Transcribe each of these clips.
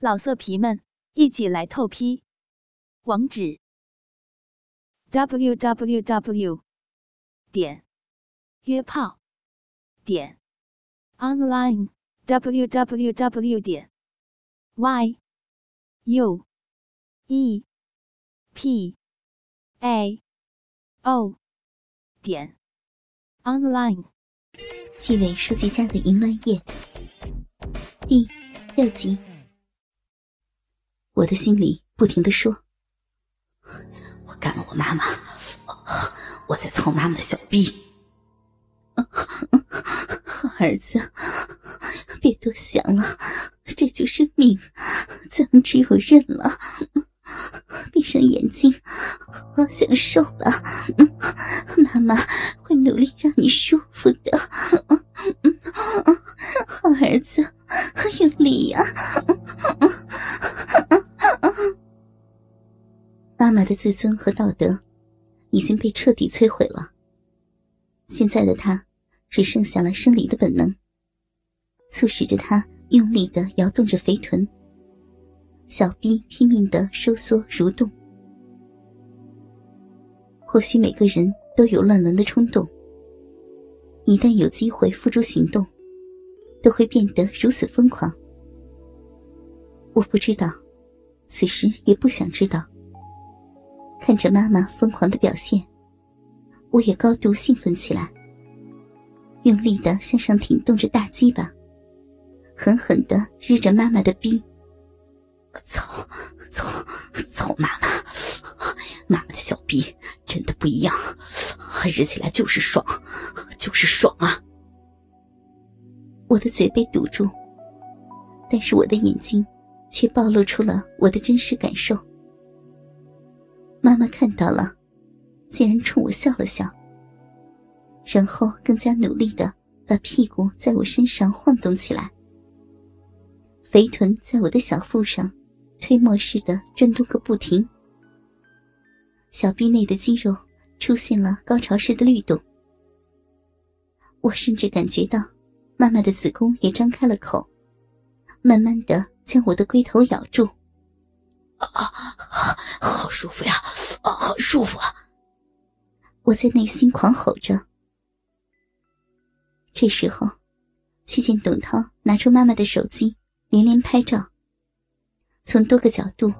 老色皮们，一起来透批！网址：w w w 点约炮点 online w w w 点 y u e p a o 点 online。纪委书记家的淫乱夜第六集。我的心里不停的说：“我干了我妈妈，我在操妈妈的小逼。好儿子，别多想了，这就是命，咱们只有认了。闭上眼睛，好好享受吧。妈妈会努力让你舒服的。好儿子，用力呀！” 妈妈的自尊和道德已经被彻底摧毁了。现在的她只剩下了生理的本能，促使着她用力的摇动着肥臀，小臂拼命的收缩蠕动。或许每个人都有乱伦的冲动，一旦有机会付诸行动，都会变得如此疯狂。我不知道，此时也不想知道。看着妈妈疯狂的表现，我也高度兴奋起来，用力的向上挺动着大鸡巴，狠狠的日着妈妈的逼。操操操！妈妈，妈妈的小逼真的不一样，日起来就是爽，就是爽啊！我的嘴被堵住，但是我的眼睛却暴露出了我的真实感受。妈妈看到了，竟然冲我笑了笑，然后更加努力的把屁股在我身上晃动起来，肥臀在我的小腹上推磨似的转动个不停，小臂内的肌肉出现了高潮式的律动，我甚至感觉到妈妈的子宫也张开了口，慢慢的将我的龟头咬住。啊啊，好舒服呀！啊，好舒服啊！我在内心狂吼着。这时候，却见董涛拿出妈妈的手机，连连拍照，从多个角度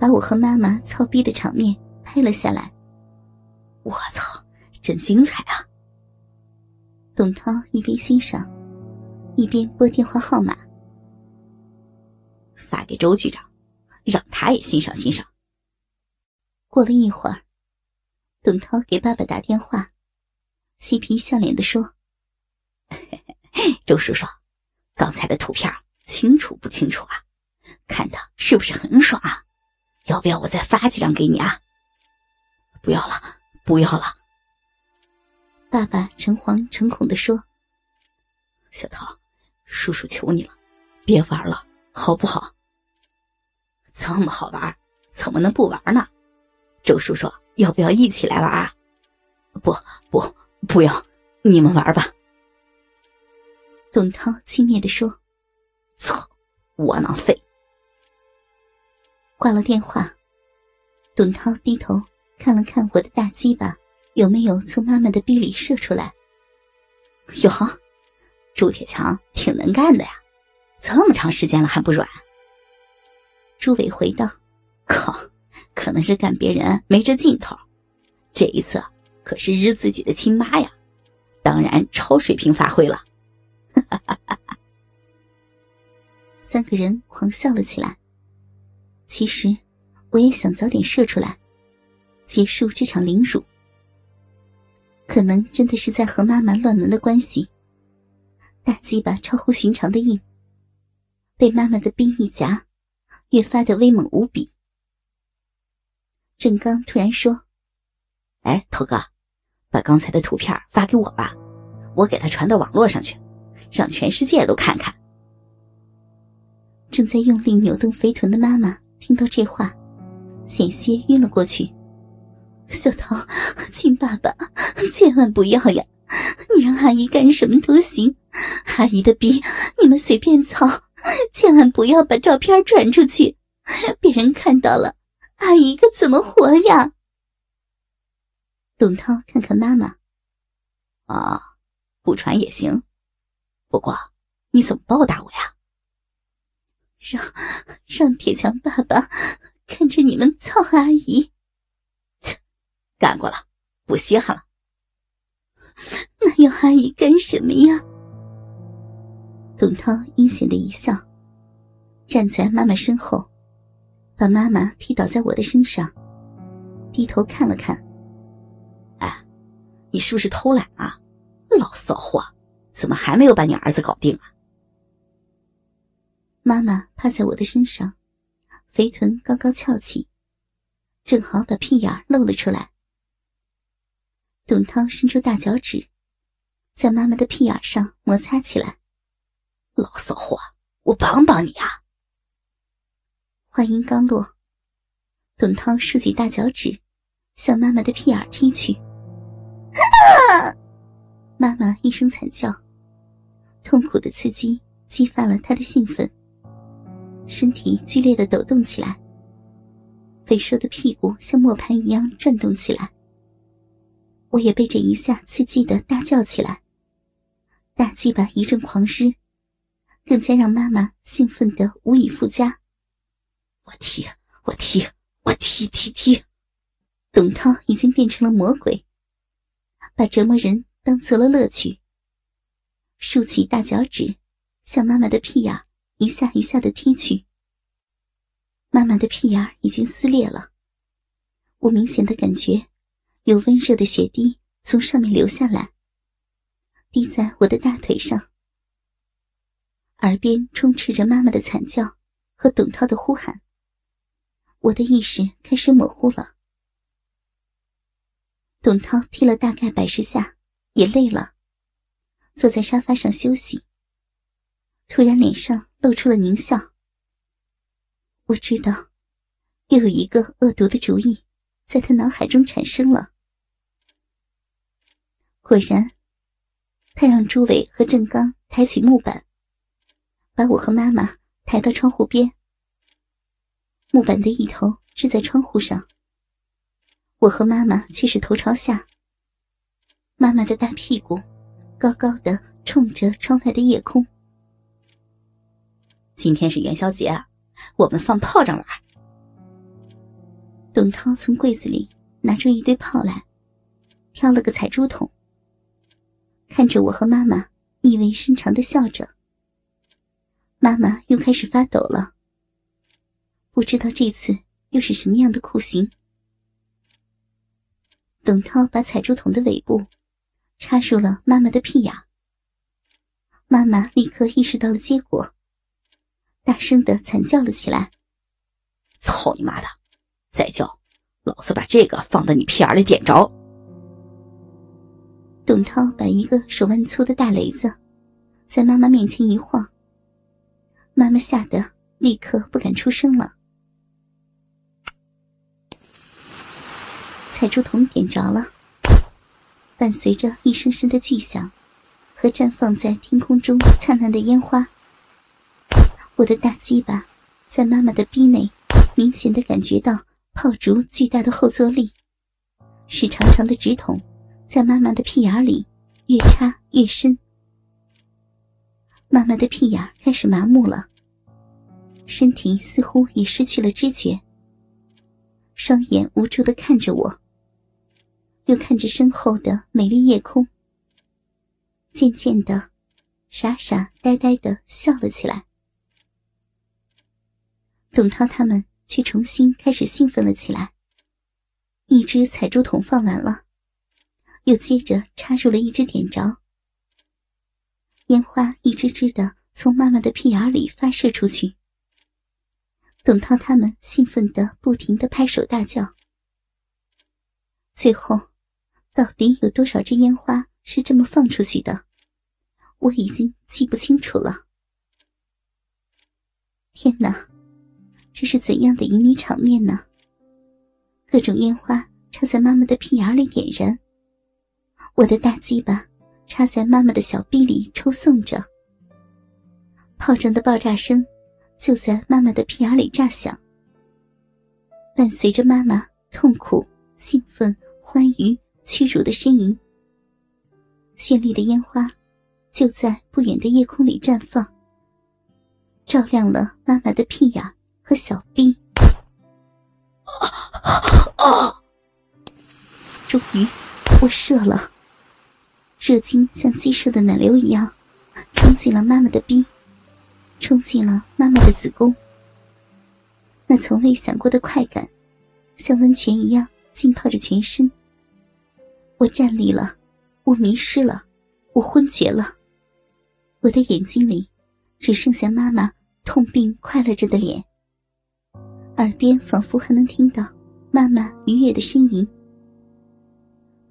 把我和妈妈操逼的场面拍了下来。我操，真精彩啊！董涛一边欣赏，一边拨电话号码，发给周局长。让他也欣赏欣赏。过了一会儿，董涛给爸爸打电话，嬉皮笑脸的说：“ 周叔叔，刚才的图片清楚不清楚啊？看的是不是很爽啊？要不要我再发几张给你啊？”“不要了，不要了。”爸爸诚惶诚恐的说：“小涛，叔叔求你了，别玩了，好不好？”这么好玩，怎么能不玩呢？周叔叔，要不要一起来玩啊？不不，不要，你们玩吧。董涛轻蔑的说：“操，窝囊废！”挂了电话，董涛低头看了看我的大鸡巴有没有从妈妈的逼里射出来。哟，朱铁强挺能干的呀，这么长时间了还不软。朱伟回道：“靠，可能是干别人没这劲头，这一次可是日自己的亲妈呀，当然超水平发挥了。”三个人狂笑了起来。其实，我也想早点射出来，结束这场凌辱。可能真的是在和妈妈乱伦的关系，大鸡巴超乎寻常的硬，被妈妈的逼一夹。越发的威猛无比。郑刚突然说：“哎，头哥，把刚才的图片发给我吧，我给他传到网络上去，让全世界都看看。”正在用力扭动肥臀的妈妈听到这话，险些晕了过去。小桃，亲爸爸，千万不要呀！你让阿姨干什么都行，阿姨的逼你们随便操，千万不要把照片传出去，别人看到了，阿姨可怎么活呀？董涛看看妈妈，啊，不传也行，不过你怎么报答我呀？让让铁强爸爸看着你们操阿姨。干过了，不稀罕了。要阿姨干什么呀？董涛阴险的一笑，站在妈妈身后，把妈妈踢倒在我的身上，低头看了看。哎，你是不是偷懒啊？老骚货，怎么还没有把你儿子搞定啊？妈妈趴在我的身上，肥臀高高翘起，正好把屁眼露了出来。董涛伸出大脚趾，在妈妈的屁眼上摩擦起来。老骚货，我帮帮你啊！话音刚落，董涛竖起大脚趾，向妈妈的屁眼踢去。妈妈一声惨叫，痛苦的刺激激发了她的兴奋，身体剧烈的抖动起来，肥硕的屁股像磨盘一样转动起来。我也被这一下刺激的大叫起来，大鸡巴一阵狂湿。更加让妈妈兴奋的无以复加。我踢，我踢，我踢踢踢！董涛已经变成了魔鬼，把折磨人当做了乐趣。竖起大脚趾，向妈妈的屁眼一下一下的踢去。妈妈的屁眼已经撕裂了，我明显的感觉有温热的血滴从上面流下来，滴在我的大腿上。耳边充斥着妈妈的惨叫和董涛的呼喊，我的意识开始模糊了。董涛踢了大概百十下，也累了，坐在沙发上休息。突然脸上露出了狞笑。我知道，又有一个恶毒的主意在他脑海中产生了。果然，他让朱伟和郑刚抬起木板。把我和妈妈抬到窗户边，木板的一头支在窗户上，我和妈妈却是头朝下。妈妈的大屁股高高的冲着窗外的夜空。今天是元宵节啊，我们放炮仗玩。董涛从柜子里拿出一堆炮来，挑了个彩珠筒，看着我和妈妈，意味深长的笑着。妈妈又开始发抖了，不知道这次又是什么样的酷刑。董涛把彩珠筒的尾部插入了妈妈的屁眼，妈妈立刻意识到了结果，大声的惨叫了起来：“操你妈的！再叫，老子把这个放到你屁眼里点着！”董涛把一个手腕粗的大雷子在妈妈面前一晃。妈妈吓得立刻不敢出声了。彩珠筒点着了，伴随着一声声的巨响和绽放在天空中灿烂的烟花，我的大鸡巴在妈妈的逼内明显的感觉到炮竹巨大的后坐力，是长长的直筒在妈妈的屁眼里越插越深。妈妈的屁眼开始麻木了，身体似乎已失去了知觉，双眼无助的看着我，又看着身后的美丽夜空，渐渐的，傻傻呆呆的笑了起来。董涛他们却重新开始兴奋了起来。一只彩珠筒放完了，又接着插入了一只点着。烟花一支支的从妈妈的屁眼里发射出去，董涛他们兴奋的不停的拍手大叫。最后，到底有多少支烟花是这么放出去的，我已经记不清楚了。天哪，这是怎样的旖旎场面呢？各种烟花插在妈妈的屁眼里点燃，我的大鸡巴。插在妈妈的小臂里抽送着，炮仗的爆炸声就在妈妈的屁眼里炸响，伴随着妈妈痛苦、兴奋、欢愉、屈辱的呻吟。绚丽的烟花就在不远的夜空里绽放，照亮了妈妈的屁眼和小臂。啊啊！终于，我射了。热精像鸡射的奶流一样，冲进了妈妈的逼，冲进了妈妈的子宫。那从未想过的快感，像温泉一样浸泡着全身。我站立了，我迷失了，我昏厥了。我的眼睛里，只剩下妈妈痛并快乐着的脸。耳边仿佛还能听到妈妈愉悦的呻吟。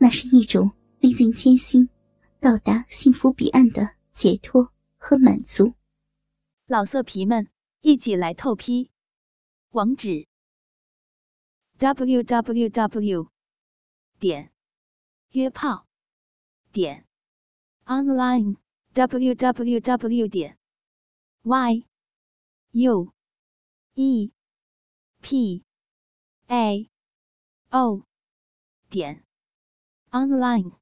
那是一种历尽艰辛，到达幸福彼岸的解脱和满足。老色皮们，一起来透批！网址：w w w. 点约炮点 online w w w. 点 y u e p a o 点 online。